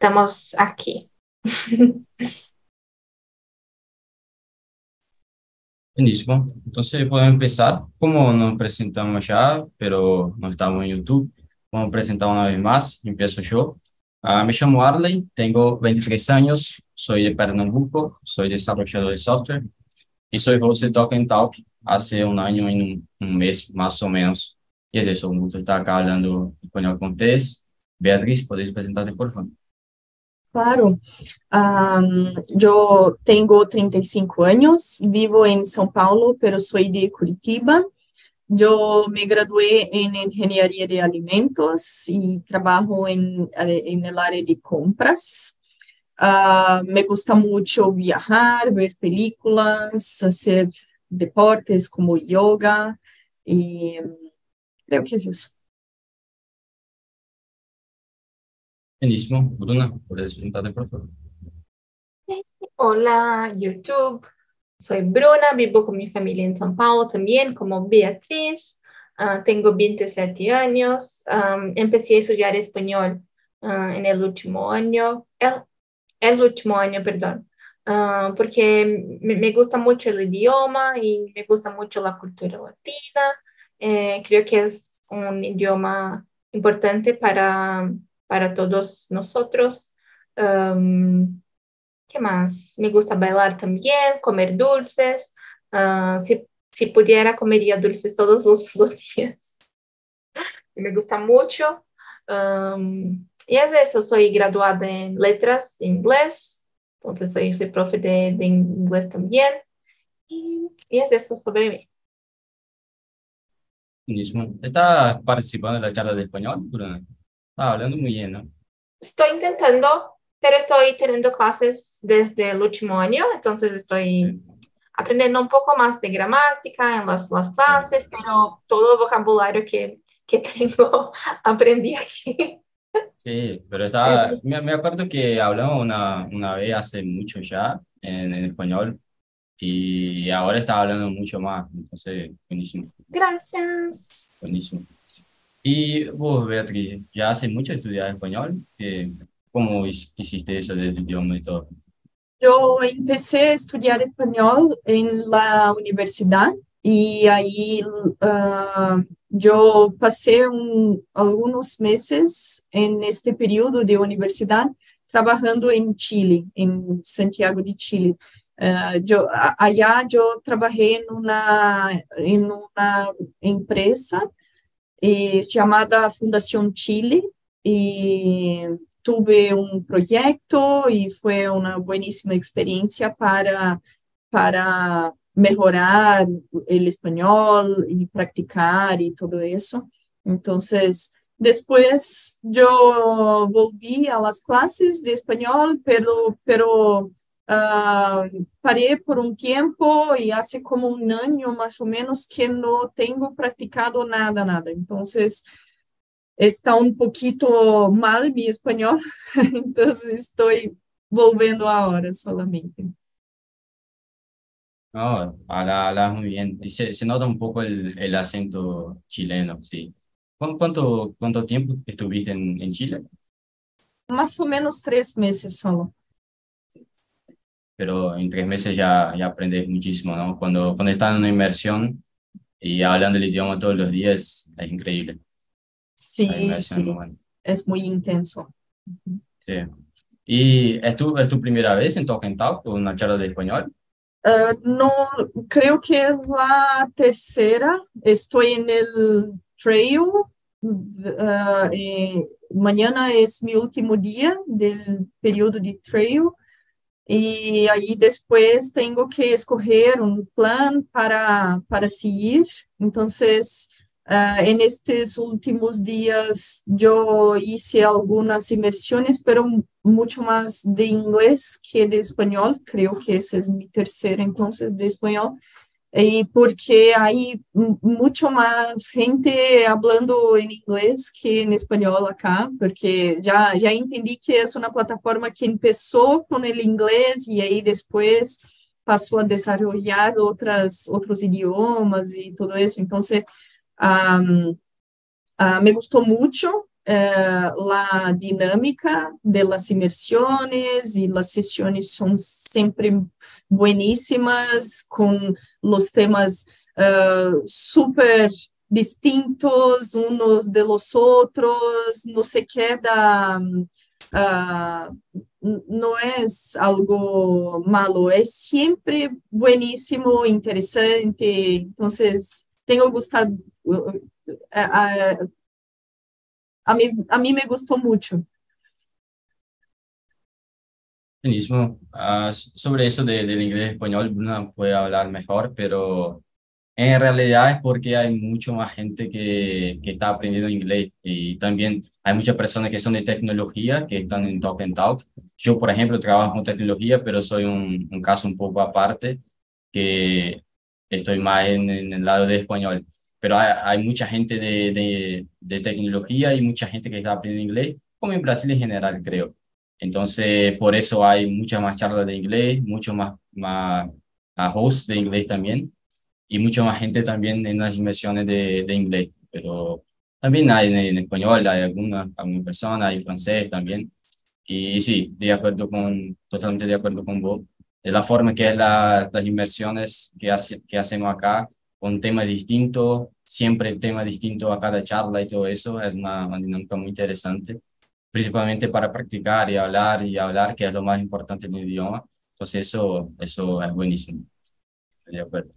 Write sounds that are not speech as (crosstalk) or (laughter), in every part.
estamos aquí. (laughs) Buenísimo. Entonces podemos empezar. Como nos presentamos ya, pero no estamos en YouTube, vamos a presentar una vez más. Empiezo yo. Ah, me llamo Arley, tengo 23 años, soy de Pernambuco, soy desarrollador de software y soy host de Talk and Talk hace un año y un, un mes más o menos. Y es eso, un gusto estar acá hablando con ustedes. Beatriz, ¿podéis presentarte por favor? Claro. Um, yo tengo 35 años, vivo en São Paulo, pero soy de Curitiba. Yo me gradué en Ingeniería de Alimentos y trabajo en, en el área de compras. Uh, me gusta mucho viajar, ver películas, hacer deportes como yoga y creo que es eso. Buenísimo. Bruna, ¿puedes presentarte, por favor? Hola, YouTube. Soy Bruna, vivo con mi familia en São Paulo también, como Beatriz. Uh, tengo 27 años. Um, empecé a estudiar español uh, en el último año, el, el último año, perdón, uh, porque me, me, gusta mucho el idioma y me gusta mucho la cultura latina. Eh, creo que es un idioma importante para para todos nosotros. Um, ¿Qué más? Me gusta bailar también, comer dulces. Uh, si, si, pudiera, comería dulces todos los, (laughs) los días. me gusta mucho. Um, y es eso, soy graduada en letras inglés, entonces soy, soy profe de, de inglés también. Y, y, es eso sobre mí. Buenísimo. ¿Estás participando en la charla de español? Bruno? Ah, hablando muy bien, ¿no? Estoy intentando, pero estoy teniendo clases desde el último año, entonces estoy aprendiendo un poco más de gramática en las, las clases, pero todo el vocabulario que, que (laughs) tengo aprendí aquí. Sí, pero estaba, me, me acuerdo que hablamos una, una vez hace mucho ya en, en español y ahora está hablando mucho más, entonces buenísimo. Gracias. Buenísimo. Y vos, Beatriz, ya hace mucho estudiar español. Eh, ¿Cómo hiciste eso del idioma y todo? Yo empecé a estudiar español en la universidad y ahí uh, yo pasé un, algunos meses en este periodo de universidad trabajando en Chile, en Santiago de Chile. Uh, yo, allá yo trabajé en una, en una empresa eh, llamada Fundación Chile y tuve un proyecto y fue una buenísima experiencia para, para mejorar el español y practicar y todo eso. Entonces, después yo volví a las clases de español, pero, pero Uh, parei por um tempo e hace como um ano mais ou menos que não tenho praticado nada, nada. Então, está um pouquito mal mi espanhol, (laughs) então estou volvendo agora solamente. No, habla, habla muy bien. Y se, se nota un poco el, el acento chileno, sí. ¿Cuánto, cuánto tiempo estuviste en, en Chile? Más o menos tres meses solo pero en tres meses ya, ya aprendes muchísimo, ¿no? Cuando, cuando estás en una inmersión y hablando el idioma todos los días, es increíble. Sí, sí. es muy intenso. Sí. ¿Y es tu, es tu primera vez en Talk and Talk, una charla de español? Uh, no, creo que es la tercera. Estoy en el trail. Uh, mañana es mi último día del periodo de trail e aí depois tenho que escolher um plano para, para seguir. Então, uh, en estes últimos dias eu hice algumas imersões, pero muito mais de inglês que de espanhol. Creio que esse é meu terceiro, então, de espanhol y porque hay mucho más gente hablando en inglés que en español acá, porque ya, ya entendí que es una plataforma que empezó con el inglés y ahí después pasó a desarrollar otras, otros idiomas y todo eso. Entonces, um, uh, me gustó mucho eh, la dinámica de las inmersiones y las sesiones son siempre buenísimas con los temas uh, súper distintos unos de los otros, no se queda, uh, no es algo malo, es siempre buenísimo, interesante, entonces tengo gustado, uh, a mí, a mí me gustó mucho. Buenísimo. Uh, sobre eso de, del inglés español, Bruna puede hablar mejor, pero en realidad es porque hay mucho más gente que, que está aprendiendo inglés y también hay muchas personas que son de tecnología que están en Talk and Talk. Yo, por ejemplo, trabajo con tecnología, pero soy un, un caso un poco aparte, que estoy más en, en el lado de español pero hay, hay mucha gente de, de, de, tecnología y mucha gente que está aprendiendo inglés, como en Brasil en general, creo. Entonces, por eso hay muchas más charlas de inglés, mucho más, más hosts de inglés también, y mucha más gente también en las inversiones de, de inglés. Pero también hay en, español, hay algunas alguna personas, hay francés también. Y sí, de acuerdo con, totalmente de acuerdo con vos. De la forma que es la, las inversiones que, hace, que hacemos acá, con temas distintos, siempre tema distinto a cada charla y todo eso, es una, una, dinámica muy interesante, principalmente para practicar y hablar y hablar, que es lo más importante en el idioma. Entonces eso, eso es buenísimo. De acuerdo.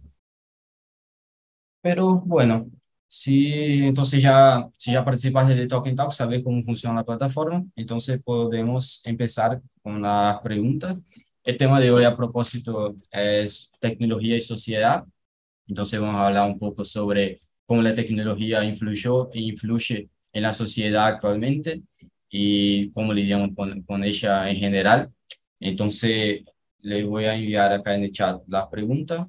Pero bueno, si entonces ya, si ya participaste de Talking Talk, sabes cómo funciona la plataforma, entonces podemos empezar con las preguntas. El tema de hoy a propósito es tecnología y sociedad. Entonces vamos a hablar un poco sobre cómo la tecnología influyó e influye en la sociedad actualmente y cómo lidiamos con, con ella en general. Entonces les voy a enviar acá en el chat las preguntas.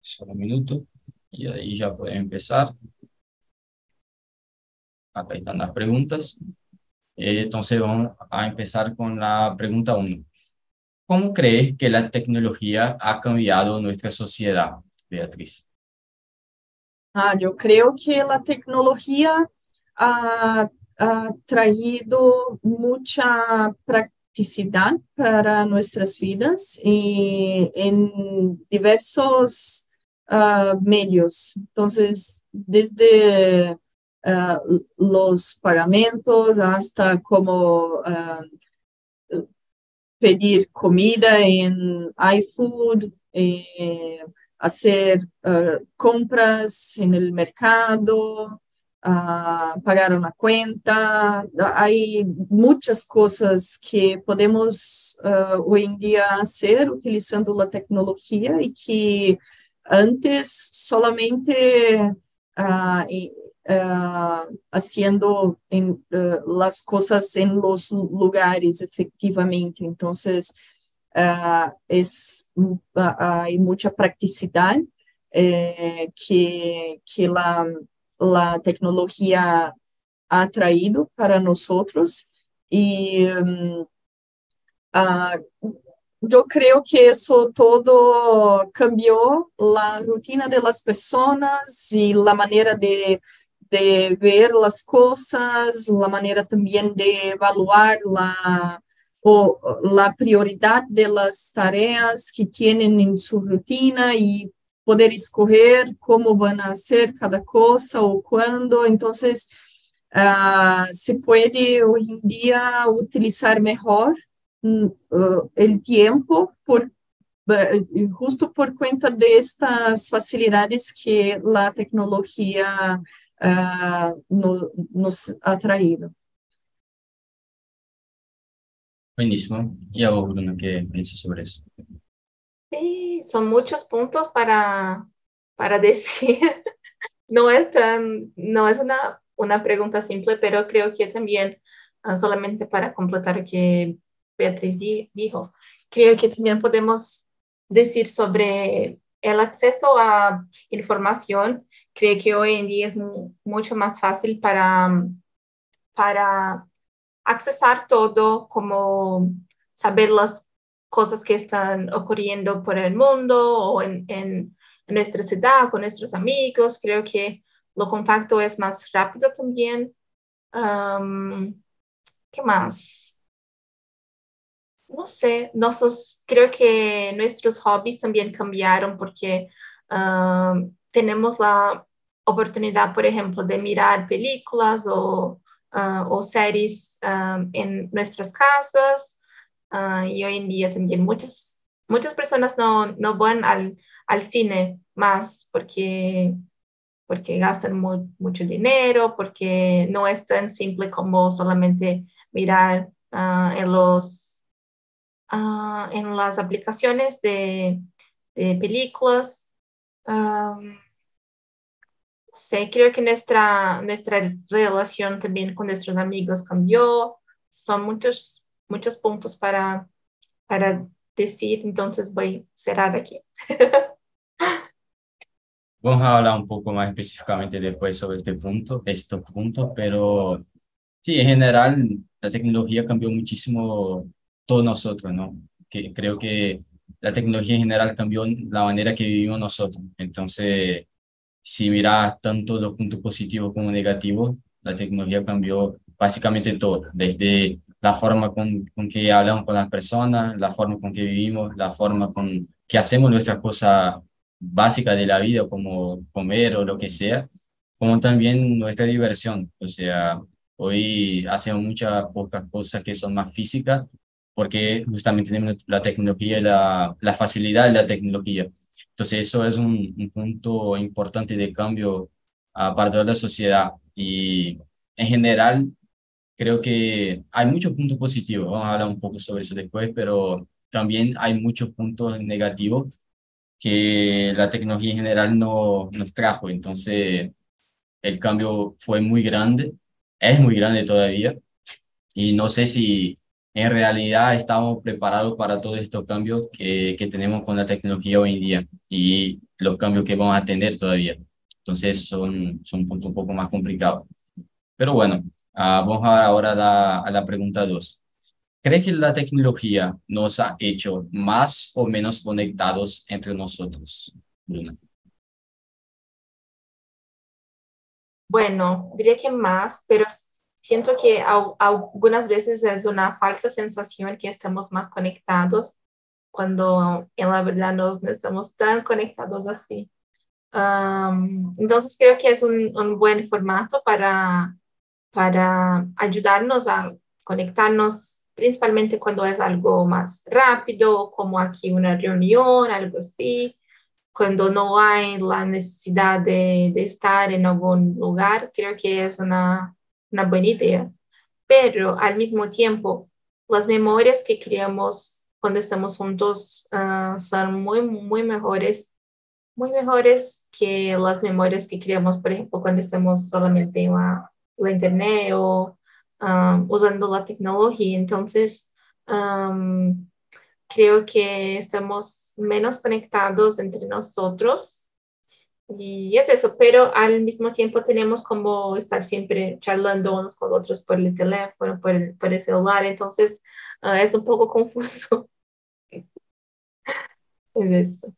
Solo un minuto y ahí ya pueden empezar. Acá están las preguntas. Entonces vamos a empezar con la pregunta 1. ¿Cómo crees que la tecnología ha cambiado nuestra sociedad? Beatriz? Ah, yo creo que la tecnología ha, ha traído mucha practicidad para nuestras vidas y en diversos uh, medios. Entonces, desde uh, los pagamentos hasta como uh, pedir comida en iFood. Eh, hacer compras en el mercado, uh, pagar una cuenta. Hay muchas cosas que podemos uh, hoy en día hacer utilizando la tecnología y que antes solamente haciendo en, las cosas en los lugares efectivamente. Entonces, uh, es, uh, hay mucha practicidad eh, que, que la, la tecnología ha traído para nosotros y um, uh, yo creo que eso todo cambió la rutina de las personas y la manera de, ver las cosas, la manera también de evaluar la, la prioridad de las tareas que tienen en su rutina y poder escoger cómo van a hacer cada cosa o cuándo. Entonces, uh, se puede hoy en día utilizar mejor uh, el tiempo por, uh, justo por cuenta de estas facilidades que la tecnología no, nos ha traído. Buenísimo. ¿Y a vos, Bruno, qué piensas sobre eso? Sí, son muchos puntos para, para (laughs) decir. No es, tan, no es una, una pregunta simple, pero creo que también, uh, solamente para completar lo que Beatriz di, dijo, creo que también podemos decir sobre el acceso a información. Creo que hoy en día es mucho más fácil para, para accesar todo, como saber las cosas que están ocurriendo por el mundo o en, en, nuestra ciudad con nuestros amigos. Creo que lo contacto es más rápido también. ¿Qué más? No sé, nosotros creo que nuestros hobbies también cambiaron porque tenemos la oportunidad, por ejemplo, de mirar películas o, ah, o series en nuestras casas. Ah, y hoy en día también muchas, muchas personas no, no van al, al cine más porque porque gastan mucho dinero, porque no es tan simple como solamente mirar ah, en, los, ah, en las aplicaciones de, de películas. sí, creo que nuestra, nuestra relación también con nuestros amigos cambió. Son muchos, muchos puntos para, para decir, entonces voy a cerrar aquí. (laughs) Vamos a hablar un poco más específicamente después sobre este punto, estos puntos, pero sí, en general la tecnología cambió muchísimo todos nosotros, ¿no? Que creo que la tecnología en general cambió la manera que vivimos nosotros. Entonces, si miras tanto los puntos positivos como negativos, la tecnología cambió básicamente todo, desde la forma con, con que hablamos con las personas, la forma con que vivimos, la forma con que hacemos nuestras cosas básica de la vida, como comer o lo que sea, como también nuestra diversión. O sea, hoy hacemos muchas pocas cosas que son más físicas porque justamente tenemos la tecnología la, la facilidad de la tecnología. Entonces eso es un, un punto importante de cambio uh, para toda la sociedad y en general creo que hay muchos puntos positivos, vamos a hablar un poco sobre eso después, pero también hay muchos puntos negativos que la tecnología en general no, nos trajo. Entonces, el cambio fue muy grande, es muy grande todavía, y no sé si en realidad estamos preparados para todos estos cambios que, que tenemos con la tecnología hoy en día y los cambios que vamos a tener todavía. Entonces, son, son puntos un poco más complicados. Pero bueno, ah, vamos ahora a la, a la pregunta 2. ¿Cree que la tecnología nos ha hecho más o menos conectados entre nosotros? Bueno, diría que más, pero siento que algunas veces es una falsa sensación que estamos más conectados cuando en la verdad no, estamos tan conectados así. entonces creo que es un, buen formato para, para ayudarnos a conectarnos principalmente cuando es algo más rápido, como aquí una reunión, algo así, cuando no hay la necesidad de, estar en algún lugar, creo que es una, buena idea. Pero al mismo tiempo, las memorias que creamos cuando estamos juntos uh, son muy, muy mejores, muy mejores que las memorias que creamos, por ejemplo, cuando estamos solamente en la, la internet o usando la tecnología. Entonces, creo que estamos menos conectados entre nosotros. Y es eso, pero al mismo tiempo tenemos como estar siempre charlando unos con otros por el teléfono, por el, por el celular, entonces ah, es un poco (laughs) confuso. es eso.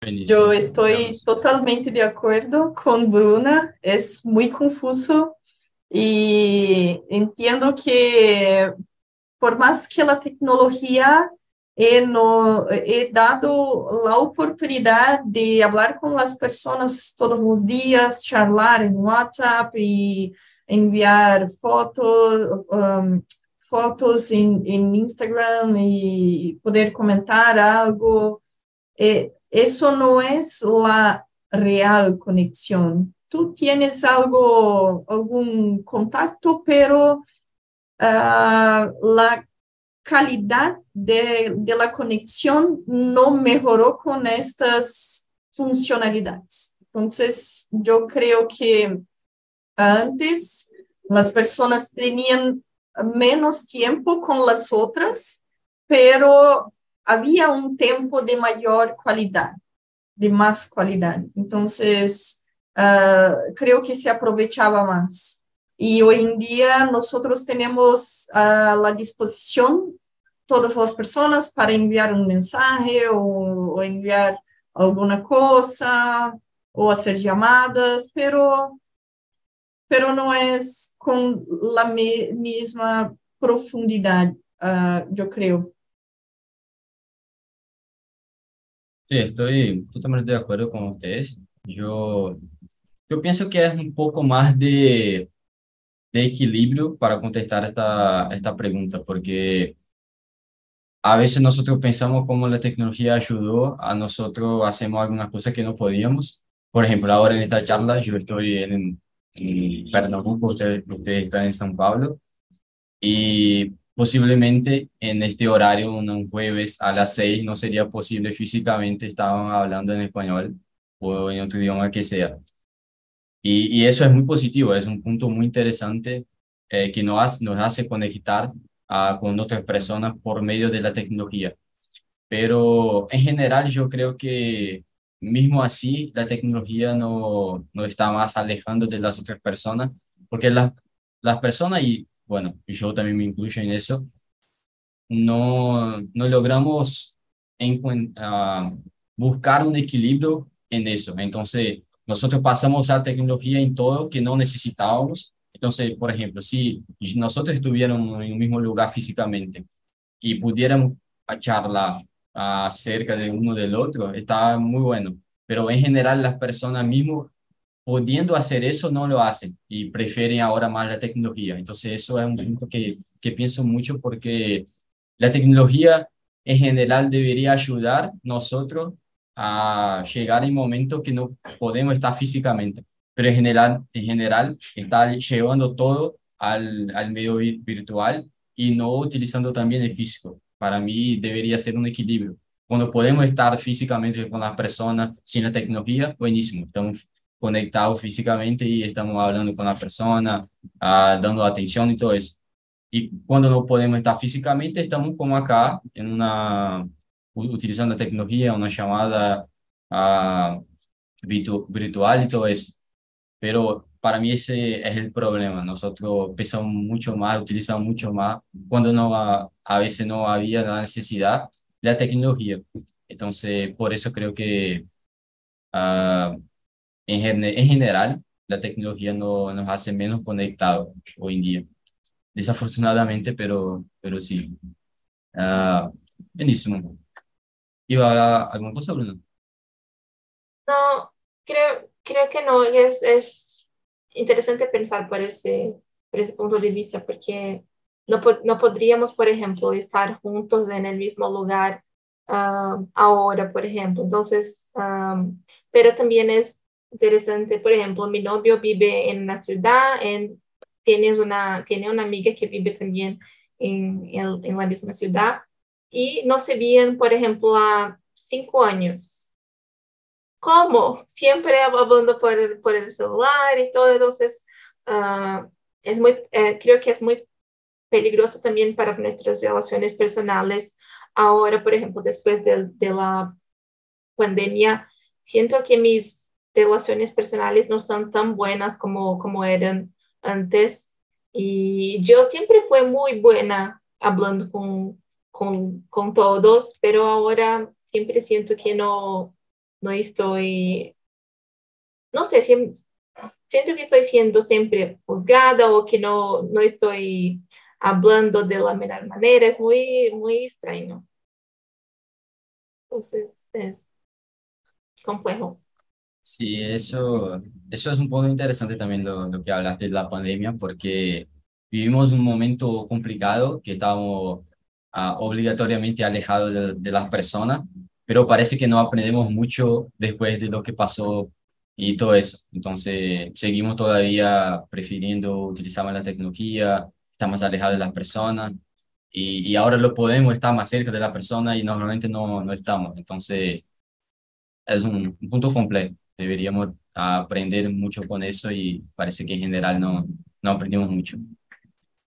Yo estoy totalmente de acuerdo con Bruna, es muy confuso y entiendo que por más que la tecnología he, no, he dado la oportunidad de hablar con las personas todos los días, charlar en WhatsApp y enviar fotos, um, fotos en, en, Instagram y poder comentar algo. Eh, eso no es la real conexión tú tienes algo, algún contacto, pero ah, la calidad de, de, la conexión no mejoró con estas funcionalidades. Entonces, yo creo que antes las personas tenían menos tiempo con las otras, pero había un tiempo de mayor calidad, de más calidad. Entonces, uh, creo que se aprovechaba más. Y hoy en día nosotros tenemos a la disposición todas las personas para enviar un mensaje o, o enviar alguna cosa o hacer llamadas, pero pero no es con la misma profundidad, uh, yo creo. Sí, estoy totalmente de acuerdo con ustedes. Yo, yo pienso que es un poco más de, de para contestar esta, esta porque a veces nosotros pensamos cómo la tecnología ayudó a nosotros, hacemos algunas cosas que no podíamos. Por ejemplo, ahora en esta charla yo estoy en, en Pernambuco, usted, usted está en San Pablo, y posiblemente en este horario, un jueves a las seis, no sería posible físicamente, estaban hablando en español o en otro idioma que sea. Y, y eso es muy positivo, es un punto muy interesante eh, que nos nos hace conectar uh, con otras personas por medio de la tecnología. Pero en general yo creo que mismo así la tecnología no, no está más alejando de las otras personas, porque las, las personas, y bueno, yo también me incluyo en eso, no, no logramos en, uh, buscar un equilibrio en eso. Entonces, nosotros pasamos a tecnología en todo que no necesitábamos entonces, por ejemplo, si nosotros estuviéramos en un mismo lugar físicamente y pudiéramos charlar acerca de uno del otro, está muy bueno. Pero en general las personas mismo pudiendo hacer eso no lo hacen y prefieren ahora más la tecnología. Entonces eso es un punto que, que pienso mucho porque la tecnología en general debería ayudar nosotros a llegar en momentos que no podemos estar físicamente pero en general, en general está llevando todo al, al medio virtual y no utilizando también el físico. Para mí debería ser un equilibrio. Cuando podemos estar físicamente con las personas sin la tecnología, buenísimo. Estamos conectados físicamente y estamos hablando con la persona, uh, dando atención y todo eso. Y cuando no podemos estar físicamente, estamos como acá, en una, utilizando la tecnología, una llamada uh, virtual y todo eso. Pero para mí ese es el problema. Nosotros pensamos mucho más, utilizamos mucho más cuando no a, a veces no había la necesidad la tecnología. Entonces, por eso creo que uh, en, en general la tecnología no, nos hace menos conectados hoy en día. Desafortunadamente, pero, pero sí. Uh, buenísimo. ¿Iba a hablar alguna cosa, Bruno? No, creo, creo que no, es, es interesante pensar por ese, por ese punto de vista, porque no, no podríamos, por ejemplo, estar juntos en el mismo lugar um, ahora, por ejemplo. Entonces, um, pero también es interesante, por ejemplo, mi novio vive en una ciudad, en, tienes una, tiene una amiga que vive también en, en, en la misma ciudad y no se veían, por ejemplo, a cinco años ¿Cómo? Siempre hablando por el, por el celular y todo, entonces uh, es muy, eh, creo que es muy peligroso también para nuestras relaciones personales. Ahora, por ejemplo, después de, de la pandemia, siento que mis relaciones personales no están tan buenas como, como eran antes. Y yo siempre fui muy buena hablando con, con, con todos, pero ahora siempre siento que no, no estoy, no sé, siento que estoy siendo siempre juzgada o que no, no estoy hablando de la mejor manera, es muy, muy extraño. Entonces, es complejo. Sí, eso, eso es un punto interesante también lo, lo que hablaste de la pandemia, porque vivimos un momento complicado que estábamos obligatoriamente alejados de, de, las personas pero parece que no aprendemos mucho después de lo que pasó y todo eso. Entonces, seguimos todavía prefiriendo utilizar más la tecnología, estamos alejados de las personas y, y ahora lo podemos estar más cerca de la persona y normalmente no, no estamos. Entonces, es un, un punto complejo. Deberíamos aprender mucho con eso y parece que en general no, no aprendimos mucho.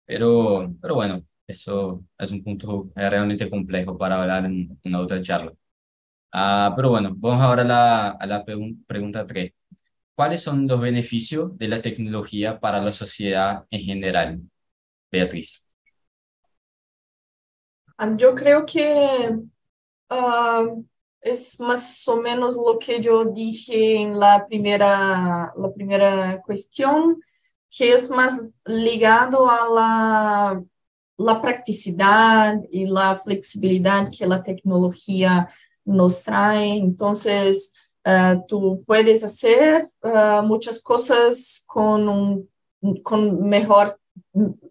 Pero, pero bueno, eso es un punto realmente complejo para hablar en una otra charla. Ah, pero bueno, vamos ahora a la, la pregunta 3. ¿Cuáles son los beneficios de la tecnología para la sociedad en general? Beatriz. Ah, yo creo que uh, es más o menos lo que yo dije en la primera, la primera cuestión. que es más ligado a la, la practicidad y la flexibilidad que la tecnología nos trae. Entonces, uh, tú puedes hacer uh, muchas cosas con un con mejor,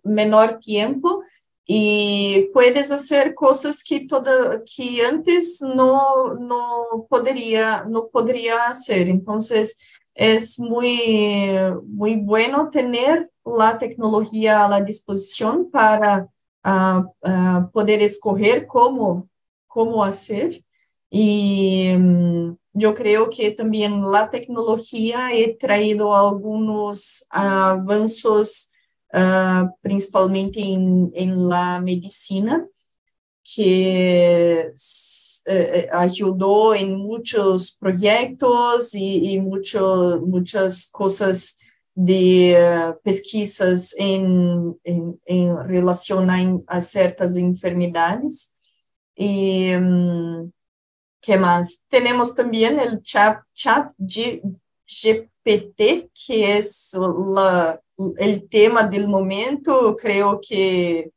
menor tiempo y puedes hacer cosas que, toda, que antes no, no, podría, no podría hacer. Entonces, es muy, muy bueno tener la tecnología a la disposición para uh, uh, poder escoger cómo, cómo hacer. Y um, yo creo que también la tecnología ha traído algunos avances, uh, principalmente en, en, la medicina, que uh, ayudó en muchos proyectos y, y mucho, muchas cosas de uh, pesquisas en, en, en relación a, a, ciertas enfermedades. Y um, ¿Qué más? Tenemos también el chat, chat GPT, que es la, el tema del momento. Creo que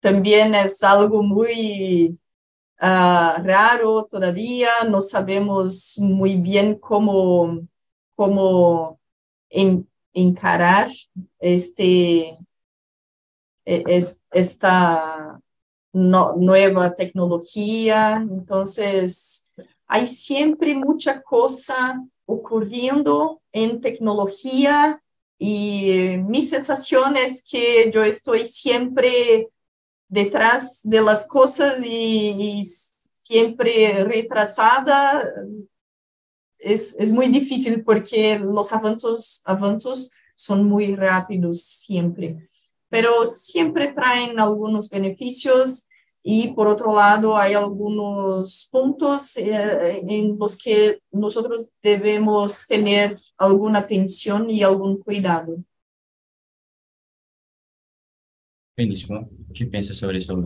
también es algo muy uh, raro todavía. No sabemos muy bien cómo, cómo en, encarar este, e, es, esta nueva tecnología. Entonces, hay siempre mucha cosa ocurriendo en tecnología y mi sensación es que yo estoy siempre detrás de las cosas y siempre retrasada. Es, es, muy difícil porque los avances, avances son muy rápidos siempre pero siempre traen algunos beneficios y por otro lado hay algunos puntos eh, en los que nosotros debemos tener alguna atención y algún cuidado. Buenísimo. ¿Qué piensas sobre eso?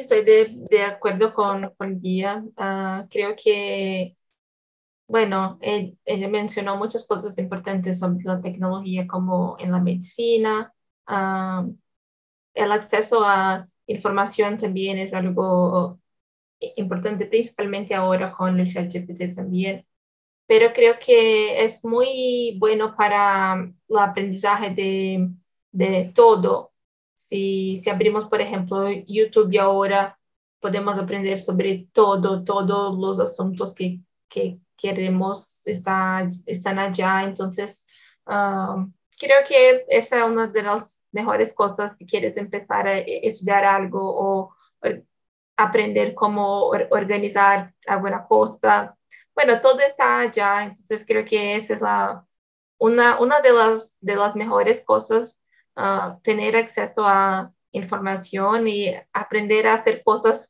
Estoy de, de acuerdo con, con Guía. Uh, creo que bueno, ella mencionó muchas cosas importantes sobre la tecnología como en la medicina. el acceso a información también es algo importante, principalmente ahora con el ChatGPT también. Pero creo que es muy bueno para el aprendizaje de, de todo. Si, si abrimos, por ejemplo, YouTube ahora podemos aprender sobre todo, todos los asuntos que, que queremos estar, están allá. Entonces, um, creo que esa es una de las mejores cosas si quieres empezar a estudiar algo o, aprender cómo organizar alguna cosa. Bueno, todo está allá, entonces creo que esa es la, una, una de, las, de las mejores cosas, uh, tener acceso a información y aprender a hacer cosas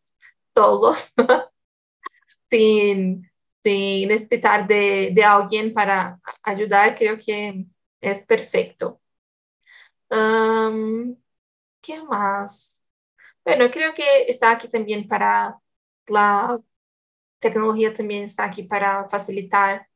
todo (laughs) sin, sin necesitar de, de alguien para ayudar, creo que es perfecto. ¿Qué más? Bueno, creo que está aquí también para la tecnología, también está aquí para facilitar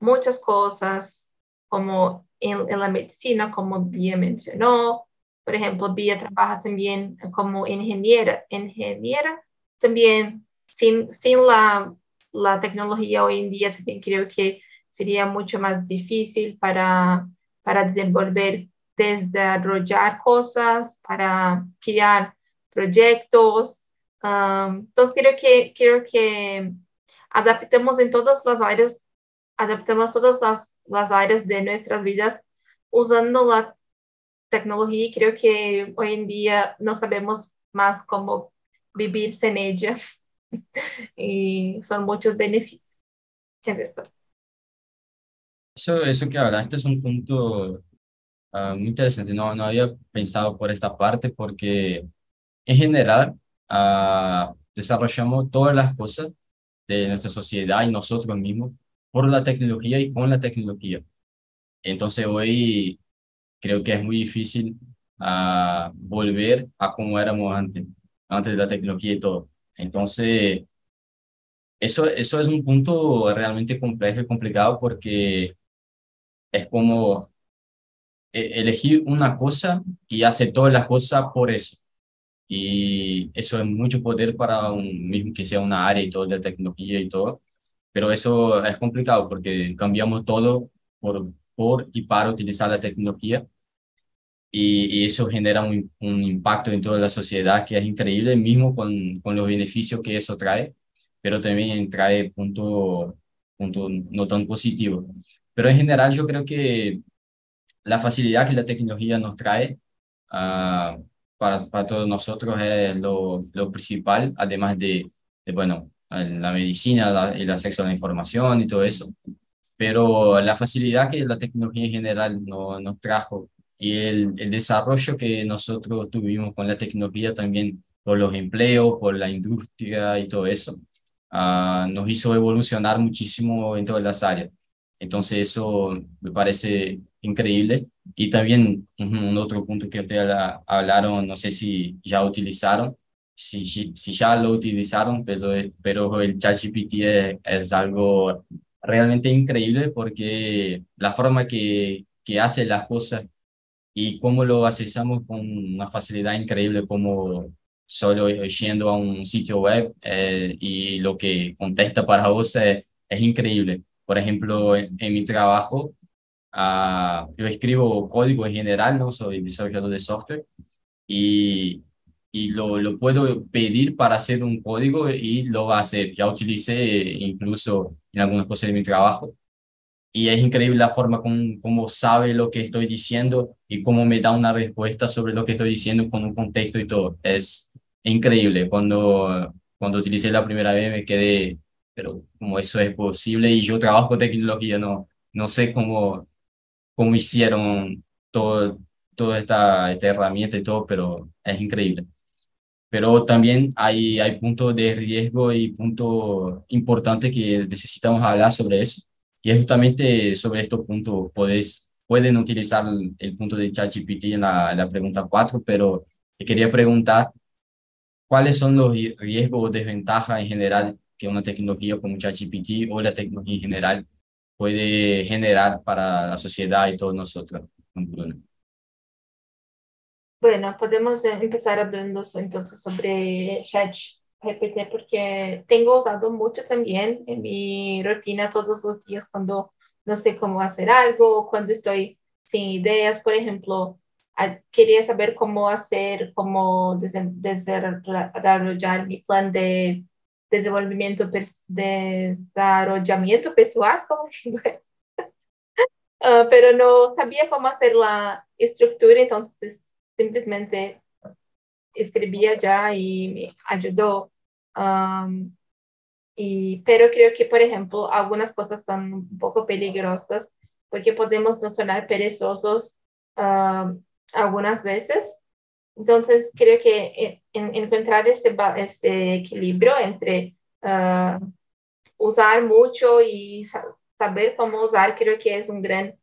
muchas cosas, como en, en, la medicina, como Bia mencionó. Por ejemplo, Bia trabaja también como ingeniera. Ingeniera también sin, sin la la tecnología hoy en día también creo que sería mucho más difícil para, para desenvolver, desarrollar cosas, para crear proyectos. Um, entonces creo que, creo que adaptemos en todas las áreas, adaptemos todas las, las áreas de nuestras vidas usando la tecnología y creo que hoy en día no sabemos más cómo vivir sin ella. (laughs) y son muchos beneficios. ¿Qué es esto? Eso, eso que hablaste es un punto uh, muy interesante. No, no había pensado por esta parte porque en general uh, desarrollamos todas las cosas de nuestra sociedad y nosotros mismos por la tecnología y con la tecnología. Entonces hoy creo que es muy difícil uh, volver a como éramos antes, antes de la tecnología y todo. Entonces, eso, eso es un punto realmente complejo y complicado porque es como e, elegir una cosa y hacer todas las cosas por eso. Y eso es mucho poder para un mismo que sea una área y todo de tecnología y todo. Pero eso es complicado porque cambiamos todo por, por y para utilizar la tecnología. Y, eso genera un, un, impacto en toda la sociedad que es increíble, mismo con, con los beneficios que eso trae, pero también trae puntos punto no tan positivos. Pero en general yo creo que la facilidad que la tecnología nos trae uh, para, para todos nosotros es lo, lo principal, además de, de, bueno, la medicina, la, el acceso a la información y todo eso. Pero la facilidad que la tecnología en general no, nos trajo y el, el desarrollo que nosotros tuvimos con la tecnología también por los empleos, por la industria y todo eso, uh, nos hizo evolucionar muchísimo en todas las áreas. Entonces eso me parece increíble. Y también un otro punto que ustedes hablaron, no sé si ya utilizaron, si, si, si ya lo utilizaron, pero, pero el ChatGPT es, es algo realmente increíble porque la forma que, que hace las cosas y cómo lo accesamos con una facilidad increíble, como solo yendo a un sitio web eh, y lo que contesta para vos es, es increíble. Por ejemplo, en, en mi trabajo, uh, yo escribo código en general, ¿no? Soy desarrollador de software y, y lo, lo puedo pedir para hacer un código y lo va a hacer. Ya utilicé incluso en algunas cosas de mi trabajo y es increíble la forma como, como sabe lo que estoy diciendo y cómo me da una respuesta sobre lo que estoy diciendo con un contexto y todo. Es increíble. Cuando, cuando utilicé la primera vez me quedé pero como eso es posible y yo trabajo con tecnología, no, no sé cómo, cómo hicieron todo, toda esta, esta herramienta y todo, pero es increíble. Pero también hay, hay puntos de riesgo y puntos importantes que necesitamos hablar sobre eso. Y es justamente sobre estos puntos, pueden utilizar el, punto de ChatGPT en la, la pregunta 4, pero te quería preguntar cuáles son los riesgos o desventajas en general que una tecnología como ChatGPT o la tecnología en general puede generar para la sociedad y todos nosotros. Bueno, podemos empezar hablando entonces sobre ChatGPT porque tengo usado mucho también en mi rutina todos los días cuando no sé cómo hacer algo o cuando estoy sin ideas. Por ejemplo, quería saber cómo hacer, cómo desarrollar mi plan de desenvolvimento, desarrollamiento pessoal, como (laughs) uh, pero no sabía cómo hacer la estructura, entonces simplemente escribía ya y me ayudó. Y, pero creo que, por ejemplo, algunas cosas son un poco peligrosas porque podemos no sonar perezosos algunas veces entonces, creo que en, encontrar este, este, equilibrio entre uh, usar mucho y saber cómo usar, creo que es un gran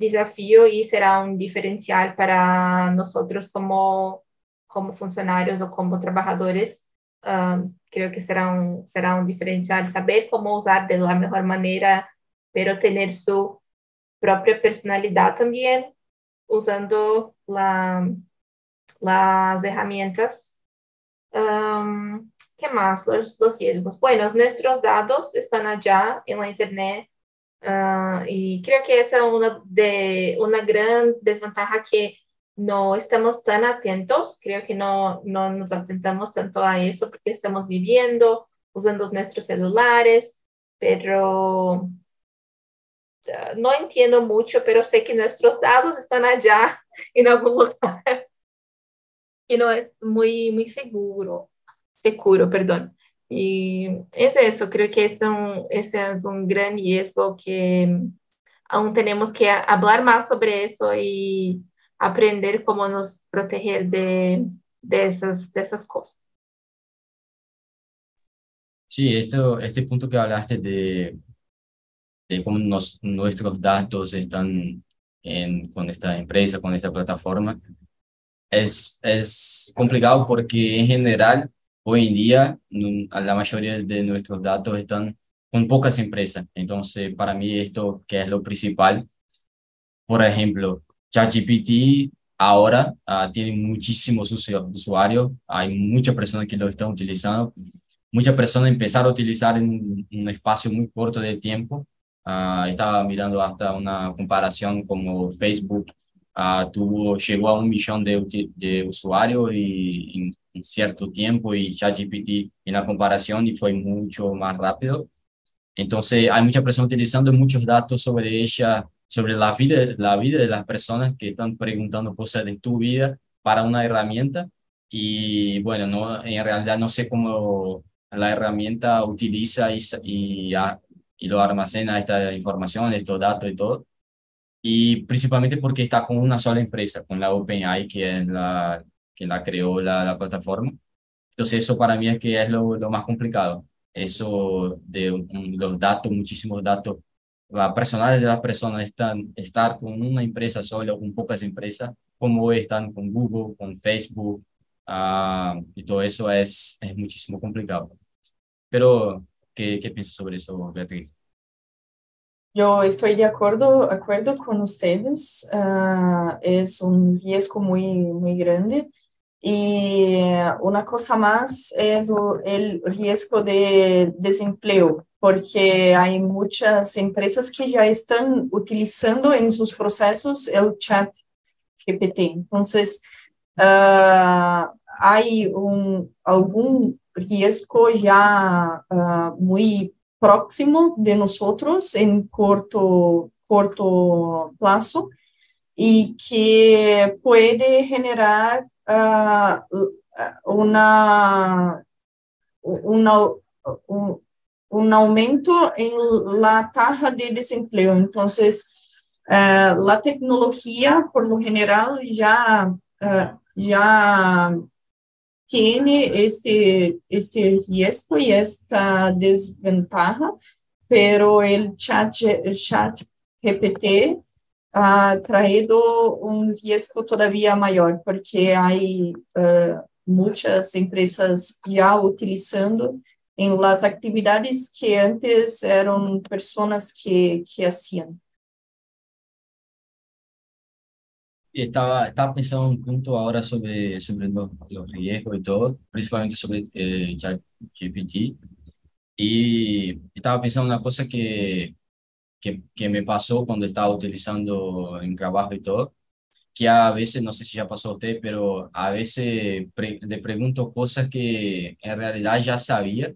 desafío y será un diferencial para nosotros como, como funcionarios o como trabajadores. Uh, creo que será un, será un diferencial saber cómo usar de la mejor manera, pero tener su propia personalidad también, usando la las herramientas. Um, ¿Qué más? Los, los riesgos. Bueno, nuestros datos están allá en la Internet uh, y creo que esa es una, de, una gran desventaja que no estamos tan atentos, creo que no, no nos atentamos tanto a eso porque estamos viviendo, usando nuestros celulares, pero uh, no entiendo mucho, pero sé que nuestros datos están allá (laughs) en algún lugar (laughs) que no es muy, muy seguro, seguro, perdón. Y es eso, creo que es un, ese es un gran riesgo que aún tenemos que hablar más sobre eso y aprender cómo nos proteger de, de, esas, de esas cosas. Sí, esto, este punto que hablaste de, de cómo nos, nuestros datos están en, con esta empresa, con esta plataforma, es, es complicado porque en general hoy en día la mayoría de nuestros datos están con pocas empresas. Entonces, para mí esto que es lo principal. Por ejemplo, ChatGPT ahora uh, tiene muchísimos usuarios, hay muchas personas que lo están utilizando, muchas personas empezaron a utilizar en un, espacio muy corto de tiempo. Uh, estaba mirando hasta una comparación como Facebook uh, tuvo, llegó a un millón de, de usuarios y, en, cierto tiempo y ChatGPT en la comparación y fue mucho más rápido. Entonces hay muchas personas utilizando muchos datos sobre ella, sobre la vida, la vida de las personas que están preguntando cosas de tu vida para una herramienta. Y bueno, no, en realidad no sé cómo la herramienta utiliza y, y, y lo almacena esta información, estos datos y todo. Y principalmente porque está con una sola empresa, con la OpenAI, que es la que la creó la, la plataforma. Entonces eso para mí es que es lo, lo más complicado. Eso de los datos, muchísimos datos la personal de las personas están estar con una empresa sola o con pocas empresas, como están con Google, con Facebook, uh, y todo eso es, es muchísimo complicado. Pero, ¿qué, qué piensas sobre eso, Beatriz? Yo estoy de acuerdo, acuerdo con ustedes. Uh, es un riesgo muy, muy grande. Y una cosa más es el riesgo de desempleo porque hay muchas empresas que ya están utilizando en sus procesos el chat GPT. Entonces, uh, hay un, algún riesgo ya uh, muy próximo de nosotros en corto, corto plazo y que puede generar uh, una, una un, un aumento en la tasa de desempleo. Entonces, uh, la tecnología, por lo general, ya, uh, ya tiene este, este riesgo y esta desventaja, pero el chat, chat GPT ha traído un riesgo todavía mayor, porque hay uh, muchas empresas ya utilizando en las actividades que antes eran personas que, que hacían. Estaba, estaba pensando un punto ahora sobre, sobre los, los riesgos y todo, principalmente sobre eh, ChatGPT. Y estaba pensando una cosa que, que, que me pasó cuando estaba utilizando en trabajo y todo, que a veces, no sé si ya pasó a usted, pero a veces le pregunto cosas que en realidad ya sabía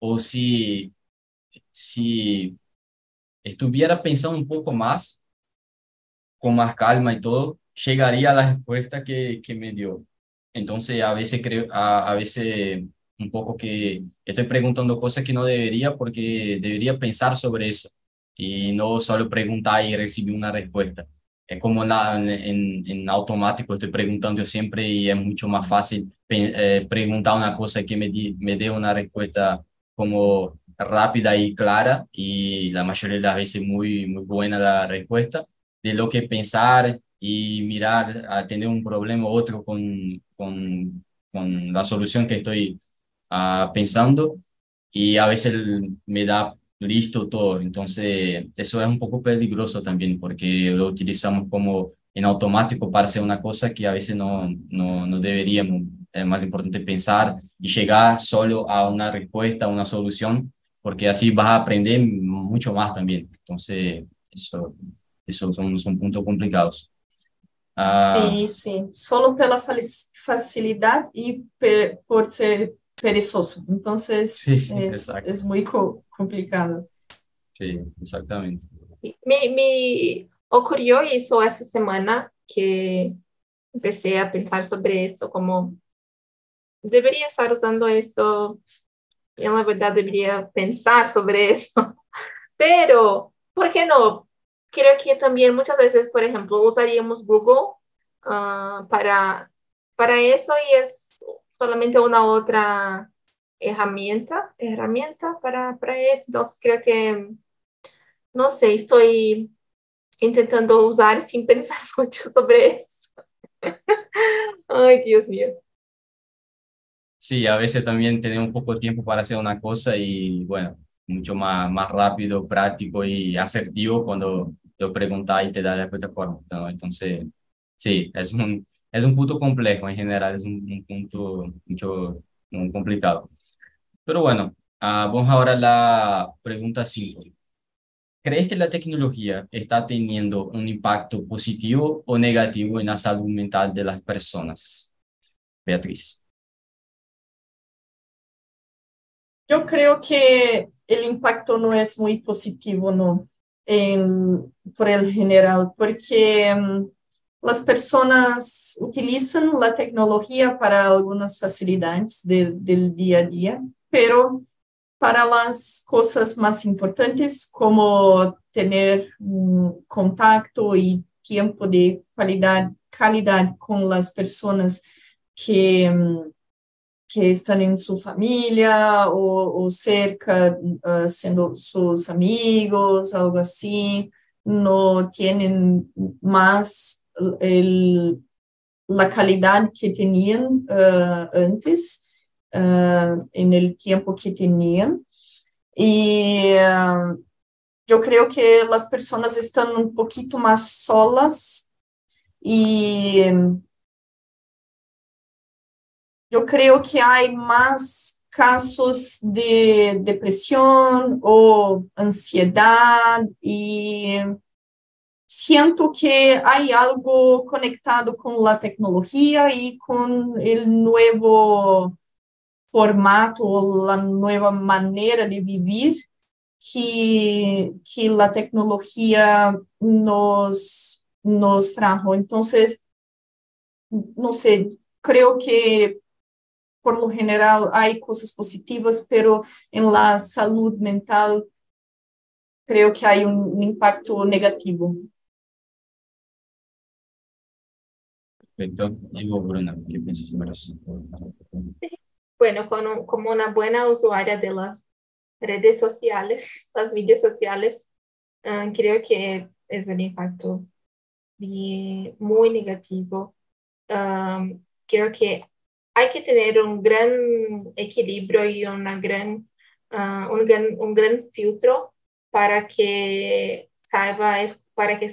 o si, si estuviera pensando un poco más, con más calma y todo, llegaría a la respuesta que, que me dio. Entonces, a veces creo, a, a veces un poco que estoy preguntando cosas que no debería porque debería pensar sobre eso y no solo preguntar y recibir una respuesta. Es como en, en, automático, estoy preguntando siempre y es mucho más fácil eh, preguntar una cosa que me, me dé una respuesta como rápida y clara y la mayoría de las veces muy, muy buena la respuesta, de lo que pensar y mirar a tener un problema u otro con, con, con la solución que estoy uh, pensando y a veces me da listo todo. Entonces, eso es un poco peligroso también porque lo utilizamos como en automático para hacer una cosa que a veces no, no, no deberíamos es más importante pensar y llegar solo a una respuesta, a una solución, porque así vas a aprender mucho más también. Entonces, eso, eso son, son puntos complicados. Ah, sí, sí, solo por la facilidad y por ser perezoso. Entonces, sí, es, es, muy co complicado. Sí, exactamente. Me, me ocurrió eso esta semana que empecé a pensar sobre esto, como debería estar usando eso, en la verdad debería pensar sobre eso, (laughs) pero, ¿por qué no? Creo que también muchas veces, por ejemplo, usaríamos Google uh, para, para eso y es solamente una otra herramienta, herramienta para, para eso. Entonces, creo que, no sé, estoy intentando usar sin pensar (laughs) mucho sobre eso. (laughs) Ay, Dios mío. sí, a veces también tenemos poco tiempo para hacer una cosa y bueno, mucho más, más rápido, práctico y asertivo cuando lo preguntas y te da la correcta, ¿no? Entonces, sí, es un, es un punto complejo en general, es un, un punto mucho muy complicado. Pero bueno, ah, vamos ahora a la pregunta 5. ¿Crees que la tecnología está teniendo un impacto positivo o negativo en la salud mental de las personas? Beatriz. Yo creo que el impacto no es muy positivo, ¿no? En, por el general, porque um, las personas utilizan la tecnología para algunas facilidades de, del día a día, pero para las cosas más importantes como tener un contacto y tiempo de calidad, calidad con las personas que, um, que están en su familia o, o cerca, uh, siendo sus amigos, algo así, no tienen más el, la calidad que tenían uh, antes, uh, en el tiempo que tenían. Y yo creo que las personas están un poquito más solas y yo creo que hay más casos de depresión o ansiedad y siento que hay algo conectado con la tecnología y con el nuevo formato o la nueva manera de vivir que, que la tecnología nos, nos trajo. Entonces, no sé, creo que por lo general hay cosas positivas, pero en la salud mental creo que hay un impacto negativo. Perfecto. Digo, Bruna, ¿qué piensas sobre eso? Bueno, como, como una buena usuaria de las redes sociales, las redes sociales, uh, creo que es un impacto muy negativo. Um, creo que hay que tener un gran equilibrio y una gran, uh, un, gran, un gran filtro para que saiba, para que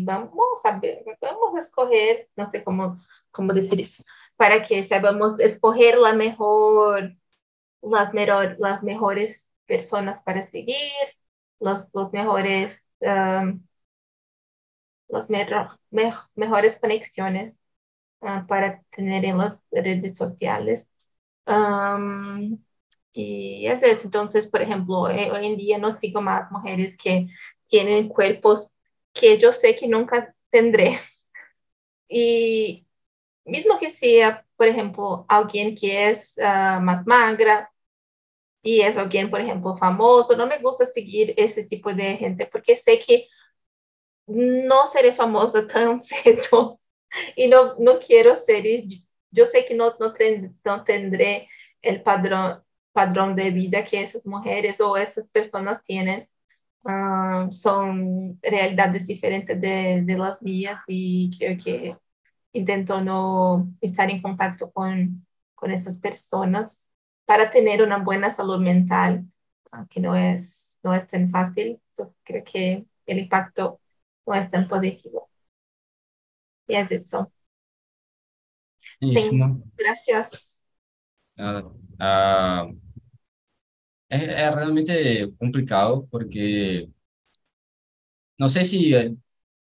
vamos saber, vamos a escoger, no sé cómo, cómo decir eso, para que saibamos escoger la mejor, las, mejor, las mejores personas para seguir, los, los mejores, um, las me, mejores conexiones uh, para tener en las redes sociales. Um, y es eso. Entonces, por ejemplo, eh, hoy en día no sigo más mujeres que tienen cuerpos que yo sé que nunca tendré. (laughs) Y mismo que sea, por ejemplo, alguien que es uh, más magra y es alguien, por ejemplo, famoso, no me gusta seguir ese tipo de gente porque sé que no seré famosa (laughs) tan cedo y no, no quiero ser, yo sé que no, no, no tendré el padrón, padrón de vida que esas mujeres o esas personas tienen. Ah, son realidades diferentes de, de, las mías y creo que intento no estar en contacto con, con esas personas para tener una buena salud mental, uh, que no es, no es tan fácil. Entonces, creo que el impacto no es tan positivo. Y es eso. Gracias. Uh, es, es, realmente complicado porque no sé si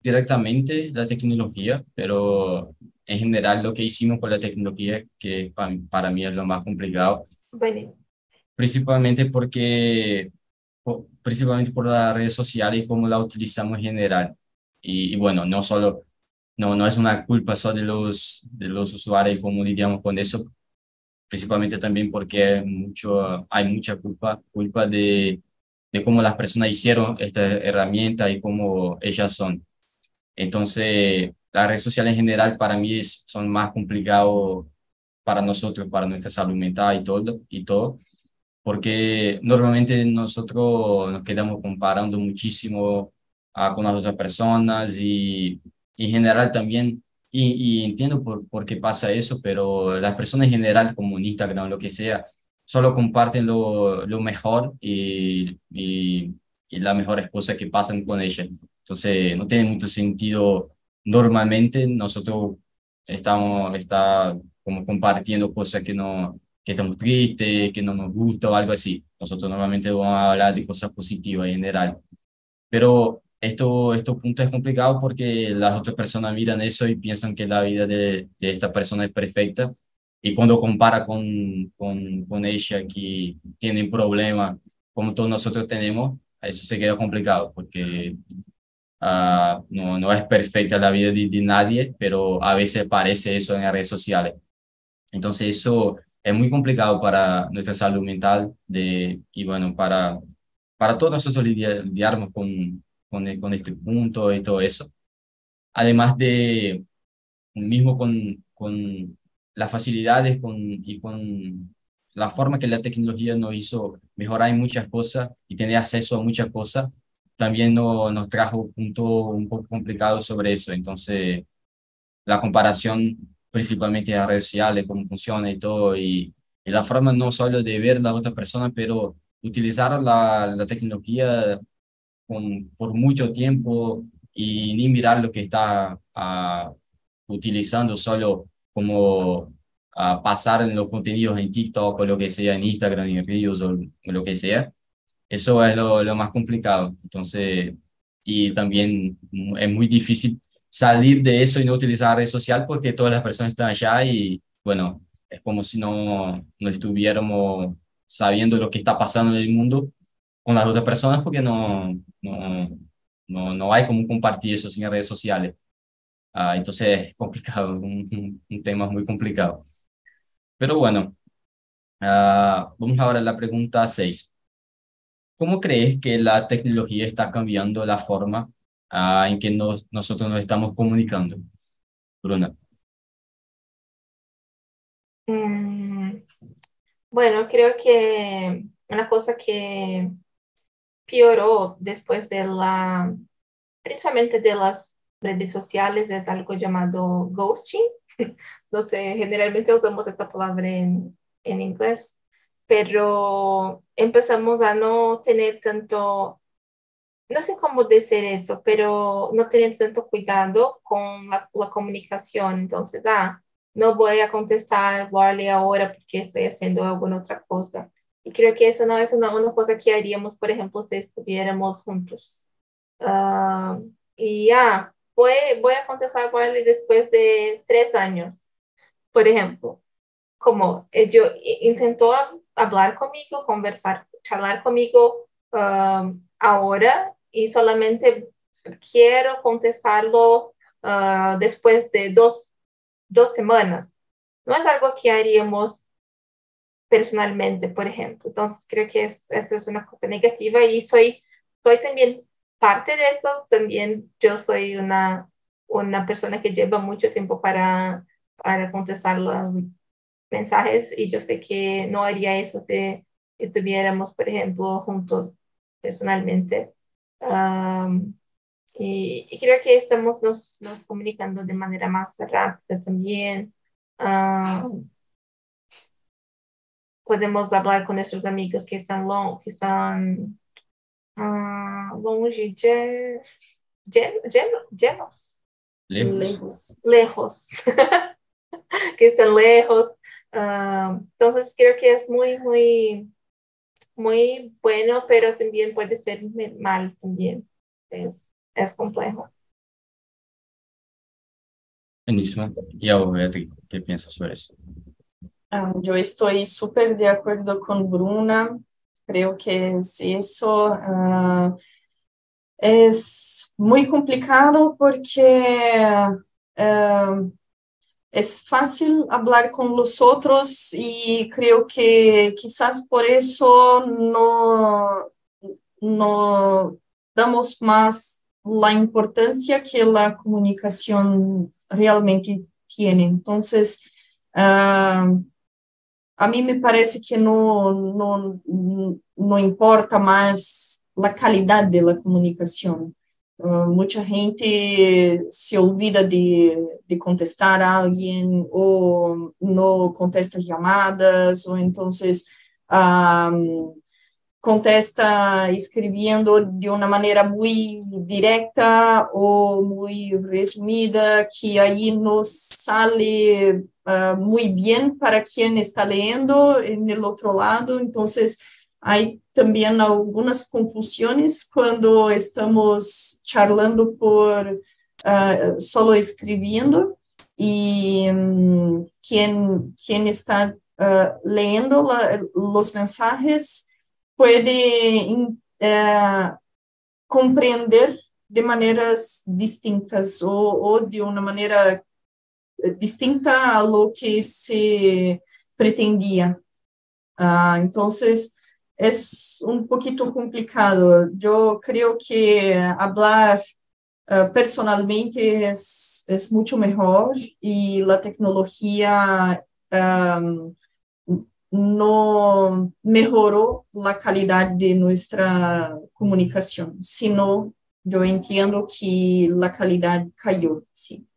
directamente la tecnología, pero en general lo que hicimos con la tecnología, que para, para mí es lo más complicado, bueno. principalmente porque principalmente por las redes sociales y cómo la utilizamos en general. Y, y, bueno, no solo, no, no es una culpa solo de los, de los usuarios y cómo lidiamos con eso, principalmente también porque mucho, hay mucha culpa, culpa de, de cómo las personas hicieron esta herramienta y cómo ellas son. Entonces, las redes sociales en general para mí son más complicados para nosotros, para nuestra salud mental y todo, y todo, porque normalmente nosotros nos quedamos comparando muchísimo ah, con las otras personas y en general también y, entiendo por, por qué pasa eso, pero las personas en general, como en Instagram lo que sea, solo comparten lo, lo mejor y, y, y las mejores cosas que pasan con ella. Entonces, no tiene mucho sentido. Normalmente nosotros estamos está como compartiendo cosas que no que estamos tristes, que no nos gusta o algo así. Nosotros normalmente vamos a hablar de cosas positivas en general. Pero esto, esto punto es complicado porque las otras personas miran eso y piensan que la vida de, de esta persona es perfecta. Y cuando compara con, con, con ella que tiene problemas como todos nosotros tenemos, eso se queda complicado porque uh, no, no es perfecta la vida de, de, nadie, pero a veces parece eso en las redes sociales. Entonces eso es muy complicado para nuestra salud mental de, y bueno, para, para todos nosotros lidiar, lidiarnos con, con, con este punto y todo eso. Además de, mismo con, con las facilidades con, y con la forma que la tecnología nos hizo mejorar en muchas cosas y tener acceso a muchas cosas, también no, nos trajo un punto un poco complicado sobre eso. Entonces, la comparación principalmente las redes sociales, cómo funciona y todo, y, y la forma no solo de ver a la otra persona, pero utilizar la, la tecnología por mucho tiempo y ni mirar lo que está uh, utilizando solo como uh, pasar en los contenidos en TikTok o lo que sea, en Instagram, en Reels o, lo que sea. Eso es lo, lo, más complicado. Entonces, y también es muy difícil salir de eso y no utilizar redes social porque todas las personas están allá y bueno, es como si no, no estuviéramos sabiendo lo que está pasando en el mundo con las otras personas porque no, no, no, no hay como compartir eso sin redes sociales. Uh, entonces es complicado, (laughs) un, un, tema muy complicado. Pero bueno, uh, vamos ahora a la pregunta 6. ¿Cómo crees que la tecnología está cambiando la forma uh, en que nos, nosotros nos estamos comunicando? Bruna. Mm, bueno, creo que una cosa que pioró después de la, principalmente de las redes sociales, es algo llamado ghosting. (laughs) no sé, generalmente usamos esta palabra en, en inglés, pero empezamos a no tener tanto, no sé cómo decir eso, pero no tener tanto cuidado con la, la comunicación. Entonces, ah, no voy a contestar, vale ahora porque estoy haciendo alguna otra cosa. Y creo que eso no es una, una cosa que haríamos, por ejemplo, si estuviéramos juntos. Uh, y ya, voy, voy a contestar después de tres años, por ejemplo. Como yo intentó hablar conmigo, conversar, charlar conmigo uh, ahora y solamente quiero contestarlo uh, después de dos, dos semanas. No es algo que haríamos personalmente, por ejemplo. Entonces, creo que es, es una cosa negativa y soy, soy también parte de esto. También yo soy una, una persona que lleva mucho tiempo para, para contestar los mensajes y yo sé que no haría eso si estuviéramos, por ejemplo, juntos personalmente. Um, y, y, creo que estamos nos, nos, comunicando de manera más rápida también. Podemos hablar com nossos amigos que estão long, que estão uh, longe de, lejos. Lejos. lejos. (laughs) que están lejos. Uh, entonces creo que es muy, muy, muy bueno, pero también puede ser mal también. Es, es complejo. Buenísimo. ¿Y ahora qué piensas sobre eso? Ah, yo estoy súper de acuerdo con Bruna. Creo que es eso. Uh, es muy complicado porque uh, es fácil hablar con los otros y creo que quizás por eso no, no damos más la importancia que la comunicación realmente tiene. Entonces, a mí me parece que no, no, no importa más la calidad de la comunicación. Uh, mucha gente se olvida de, de contestar a alguien o no contesta llamadas o entonces um, contesta escribiendo de una manera muy directa o muy resumida, que ahí no sale uh, muy bien para quien está leyendo en el otro lado. Entonces, hay también algunas confusiones cuando estamos charlando por uh, solo escribiendo y um, quien, quien está uh, leyendo la, los mensajes puede uh, comprender de maneiras distintas ou, ou, de uma maneira distinta a lo que se pretendia. Uh, então, es un poquito complicado. Yo creo que hablar uh, personalmente es, es, mucho mejor y la tecnología um, no mejoró la calidad de nuestra comunicación, sino yo entiendo que la calidad cayó, sí.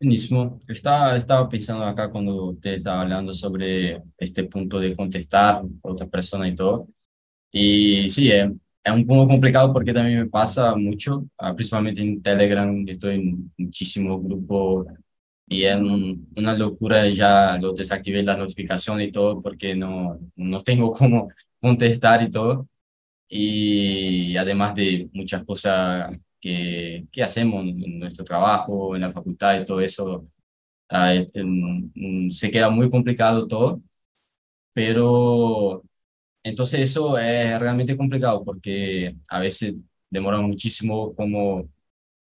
Buenísimo. Estaba, estaba pensando acá cuando usted estaba hablando sobre este punto de contestar a otra persona y todo. Y sí, es, es un poco complicado porque también me pasa mucho, ah, principalmente en Telegram, estoy en muchísimos grupos y es una locura ya lo desactivé las notificaciones y todo porque no, no tengo (laughs) cómo contestar y todo. Y además de muchas cosas que, hacemos en nuestro trabajo, en la facultad y todo eso, ah, se queda muy complicado todo, pero entonces eso es realmente complicado porque a veces demora muchísimo como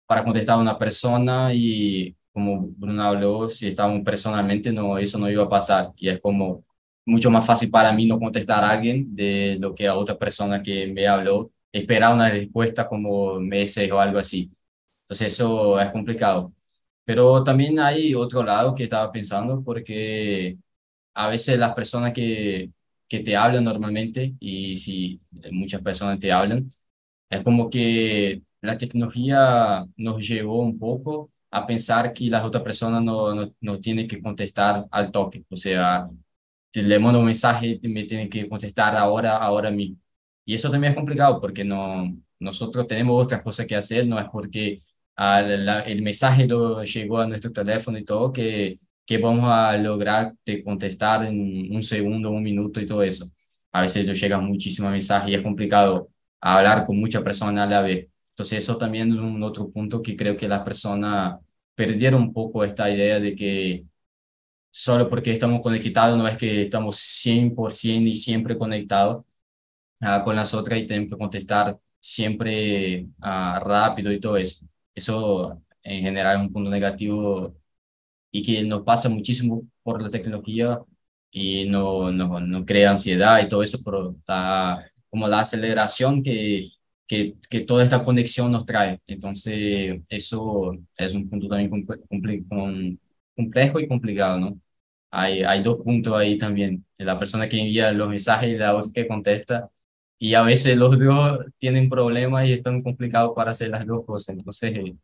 para contestar a una persona y como Bruno habló, si estábamos personalmente, no, eso no iba a pasar y es como mucho más fácil para mí no contestar a alguien de lo que a otra persona que me habló esperar una respuesta como meses o algo así. Entonces eso es complicado. Pero también hay otro lado que estaba pensando porque a veces las personas que, que te hablan normalmente y si muchas personas te hablan, es como que la tecnología nos llevó un poco a pensar que las otras personas no, no, no tienen que contestar al toque. O sea, le mando un mensaje y me tienen que contestar ahora, ahora mismo. Y eso también es complicado porque no, nosotros tenemos otras cosas que hacer, no es porque el mensaje lo llegó a nuestro teléfono y todo que, que vamos a lograr de contestar en un segundo, un minuto y todo eso. A veces nos llegan muchísimos mensajes y es complicado hablar con muchas personas a la vez. Entonces eso también es un otro punto que creo que las personas perdieron un poco esta idea de que solo porque estamos conectados no es que estamos 100% y siempre conectados, Ah, con las otras y tenemos que contestar siempre ah, rápido y todo eso. Eso en general es un punto negativo y que nos pasa muchísimo por la tecnología y no, no, no crea ansiedad y todo eso, pero está como la aceleración que, que, que, toda esta conexión nos trae. Entonces, eso es un punto también complejo y complicado, ¿no? Hay, hay dos puntos ahí también, la persona que envía los mensajes y la otra que contesta y a veces los dos tienen problemas y están complicados para hacer las dos cosas, entonces eh,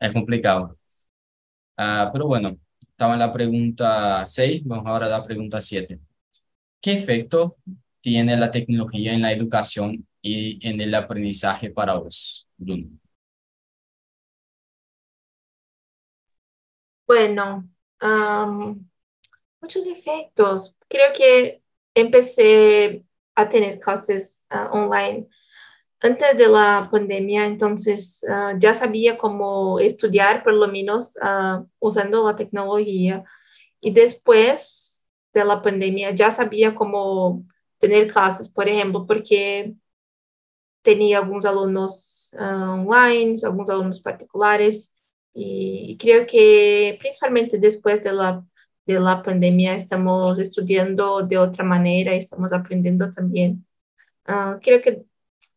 es complicado. Ah, pero bueno, estaba en la pregunta 6, vamos ahora a la pregunta 7. ¿Qué efecto tiene la tecnología en la educación y en el aprendizaje para vos, Bruno? Bueno, muchos efectos. Creo que empecé a tener clases uh, online antes de la pandemia, entonces uh, ya sabía cómo estudiar, por lo menos uh, usando la tecnología. Y después de la pandemia ya sabía cómo tener clases, por ejemplo, porque tenía algunos alumnos online, algunos alumnos particulares, y creo que principalmente después de la de la pandemia estamos estudiando de otra manera, estamos aprendiendo también. Uh, creo que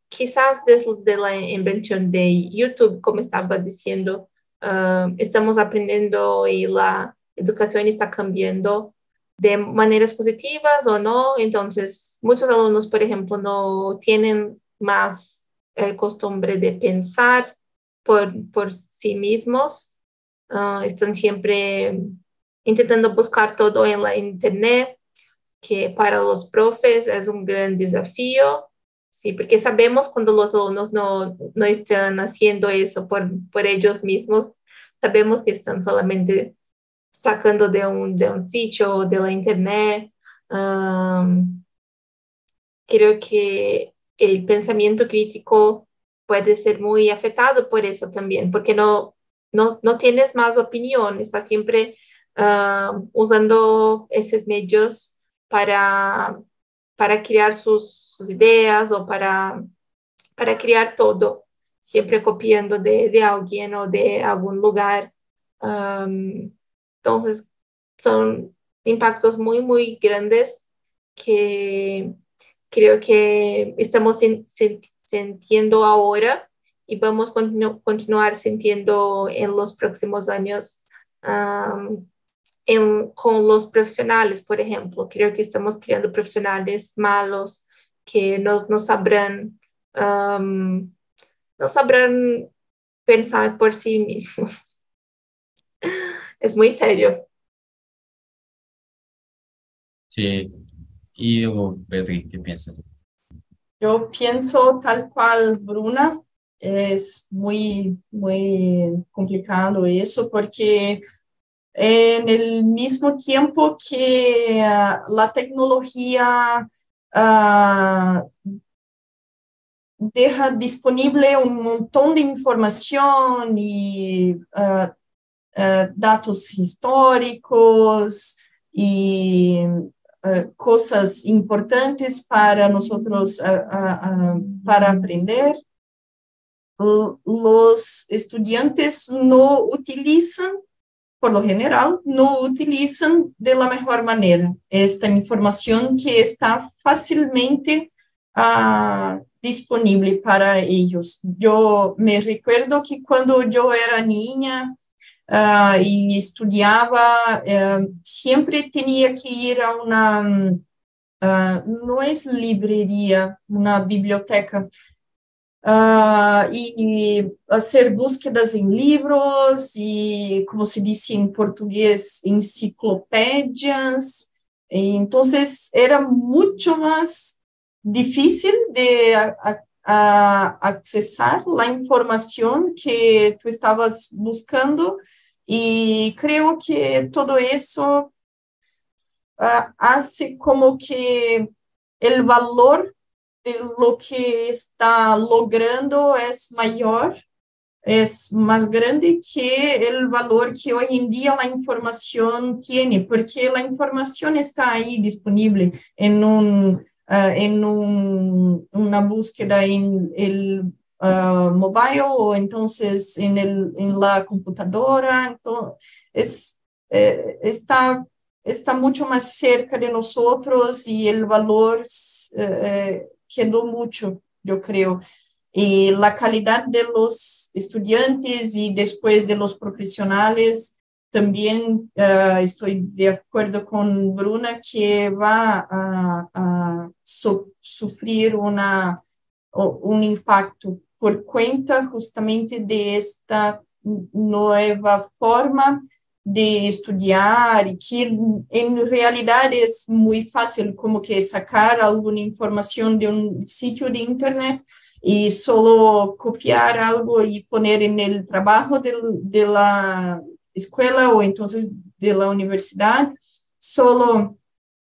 quizás desde la invención de YouTube, como estaba diciendo, uh, estamos aprendiendo y la educación está cambiando de maneras positivas o no. Entonces, muchos alumnos, por ejemplo, no tienen más el costumbre de pensar por, por sí mismos. Ah, están siempre intentando buscar todo en la internet, que para los profes es un gran desafío, sí, porque sabemos cuando los alumnos no, no están haciendo eso por, por ellos mismos, sabemos que están solamente sacando de un, de un sitio, de la internet. creo que el pensamiento crítico puede ser muy afectado por eso también, porque no, no, no tienes más opinión, estás siempre usando esos medios para, para crear sus, ideas o para, para crear todo, siempre copiando de, de alguien o de algún lugar. entonces, son impactos muy, muy grandes que creo que estamos sintiendo ahora y vamos a continuar sintiendo en los próximos años con los profesionales, por ejemplo. Creo que estamos creando profesionales malos que no, sabrán, no sabrán pensar por sí mismos. (laughs) es muy serio. Sí. ¿Y Betty, qué piensas? Yo pienso tal cual, Bruna. Es muy, muy complicado eso porque en el mismo tiempo que uh, la tecnología uh, deja disponible un montón de información y uh, datos históricos y cosas importantes para nosotros para aprender. Los estudiantes no utilizan por lo general, no utilizan de la mejor manera esta información que está fácilmente uh, disponible para ellos. Yo me recuerdo que cuando yo era niña uh, y estudiaba, uh, siempre tenía que ir a una, no es librería, una biblioteca, Uh, e, e fazer búsquedas em livros e, como se disse em português, enciclopédias. Então, era muito mais difícil de a, a, acessar a informação que tu estavas buscando e creio que todo isso uh, hace como que o valor de lo que está logrando es mayor, es más grande que el valor que hoy en día la información tiene, porque la información está ahí disponible en, un, uh, en un, una búsqueda en el uh, mobile o entonces en, el, en la computadora. Entonces, es, eh, está está mucho más cerca de nosotros y el valor eh, quedó mucho, yo creo. Y la calidad de los estudiantes y después de los profesionales, también uh, estoy de acuerdo con Bruna que va a, sufrir una, un impacto por cuenta justamente de esta nueva forma de estudiar y que en realidad es muy fácil como que sacar alguna información de un sitio de internet y solo copiar algo y poner en el trabajo de, de la escuela o entonces de la universidad, solo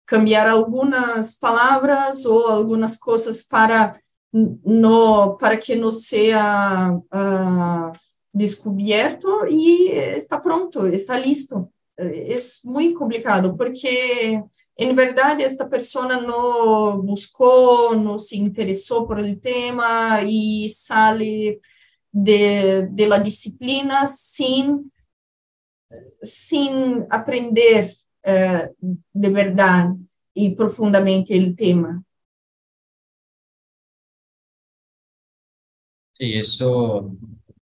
cambiar algunas palabras o algunas cosas para no para que no sea uh, descubierto y está pronto, está listo. Es muy complicado porque en verdad esta persona no buscó, no se interesó por el tema y sale de, de la disciplina sin, sin aprender uh, de verdad y profundamente el tema. Sí, eso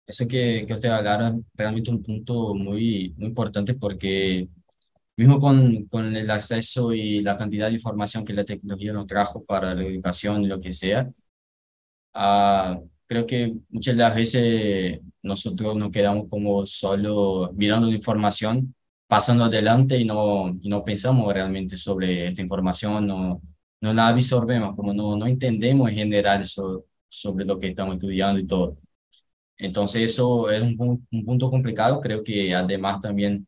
eso que, que usted hablara realmente un punto muy, muy importante porque mismo con, con el acceso y la cantidad de información que la tecnología nos trajo para la educación y lo que sea, uh, creo que muchas de las veces nosotros nos quedamos como solo mirando la información, pasando adelante y no, y no pensamos realmente sobre esta información, no, no la absorbemos, como no, no entendemos en general sobre lo que estamos estudiando y todo. Entonces eso es un, un punto complicado, creo que además también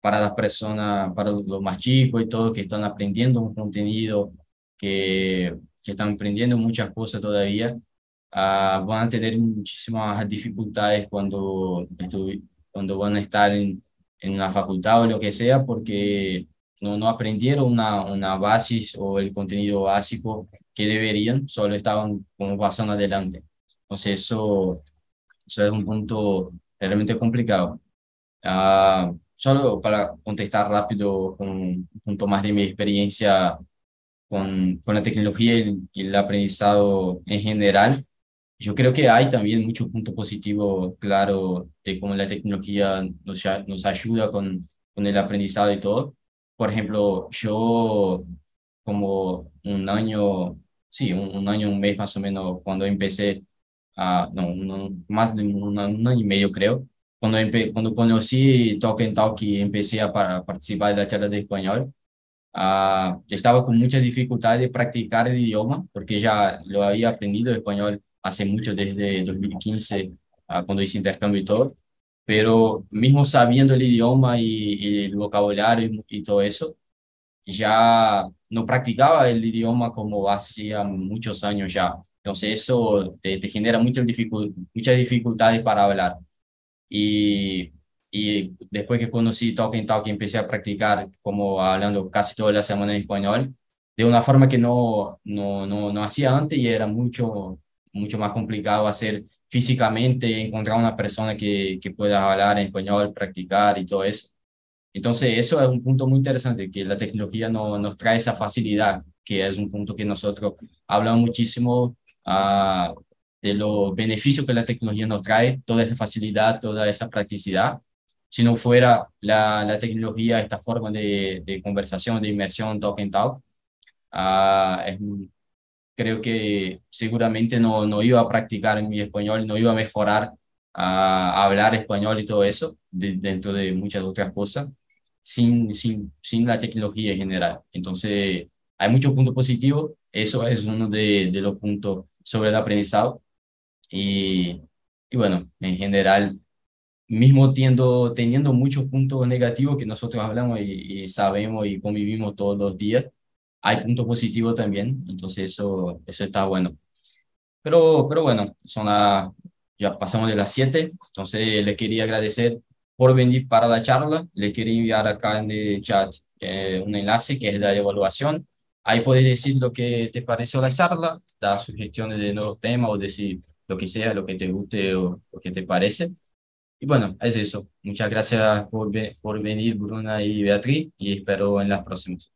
para las personas, para los más chicos y todos que están aprendiendo un contenido, que, que están aprendiendo muchas cosas todavía, uh, van a tener muchísimas dificultades cuando, cuando van a estar en, en una facultad o lo que sea, porque no, no aprendieron una, una base o el contenido básico que deberían, solo estaban como pasando adelante. Entonces eso, eso es un punto realmente complicado. Uh, solo para contestar rápido con un punto más de mi experiencia con, con la tecnología y el, aprendizado en general, yo creo que hay también muchos puntos positivos, claro, de cómo la tecnología nos, nos ayuda con, con el aprendizado y todo. Por ejemplo, yo como un año, sí, un, año, un mes más o menos, cuando empecé, a, no, más de un, año y medio creo, cuando, cuando conocí Talk and Talk y empecé a participar de la charla de español, uh, estaba con mucha dificultad de practicar el idioma, porque ya lo había aprendido español hace mucho, desde 2015, uh, cuando hice intercambio y todo, pero mismo sabiendo el idioma y, el vocabulario y, todo eso, ya no practicaba el idioma como hacía muchos años ya. Entonces eso te, te genera muchas, dificultades para hablar. Y, después que conocí Talking Talk empecé a practicar como hablando casi toda la semana en español, de una forma que no, no, no, no hacía antes y era mucho, mucho más complicado hacer físicamente, encontrar una persona que, que pueda hablar en español, practicar y todo eso. Entonces, eso es un punto muy interesante, que la tecnología no, nos trae esa facilidad, que es un punto que nosotros hablamos muchísimo uh, de los beneficios que la tecnología nos trae, toda esa facilidad, toda esa practicidad. Si no fuera la, la tecnología, esta forma de, de conversación, de inmersión, talk and talk, uh, es, creo que seguramente no, no iba a practicar mi español, no iba a mejorar a, hablar español y todo eso, dentro de muchas otras cosas, sin, sin, sin la tecnología en general. Entonces, hay muchos puntos positivos, eso es uno de, de los puntos sobre el aprendizado. Y, y bueno, en general, mismo tiendo, teniendo muchos puntos negativos que nosotros hablamos y, y sabemos y convivimos todos los días, hay puntos positivos también, entonces eso, eso está bueno. Pero, pero bueno, son ya pasamos de las 7, entonces les quería agradecer por venir para la charla, les quería enviar acá en el chat eh, un enlace que es la evaluación. Ahí puedes decir lo que te pareció la charla, dar sugestiones de nuevos temas o decir lo que sea, lo que te guste o lo que te parece. Y bueno, es eso. Muchas gracias por, por venir, Bruna y Beatriz, y espero en las próximas.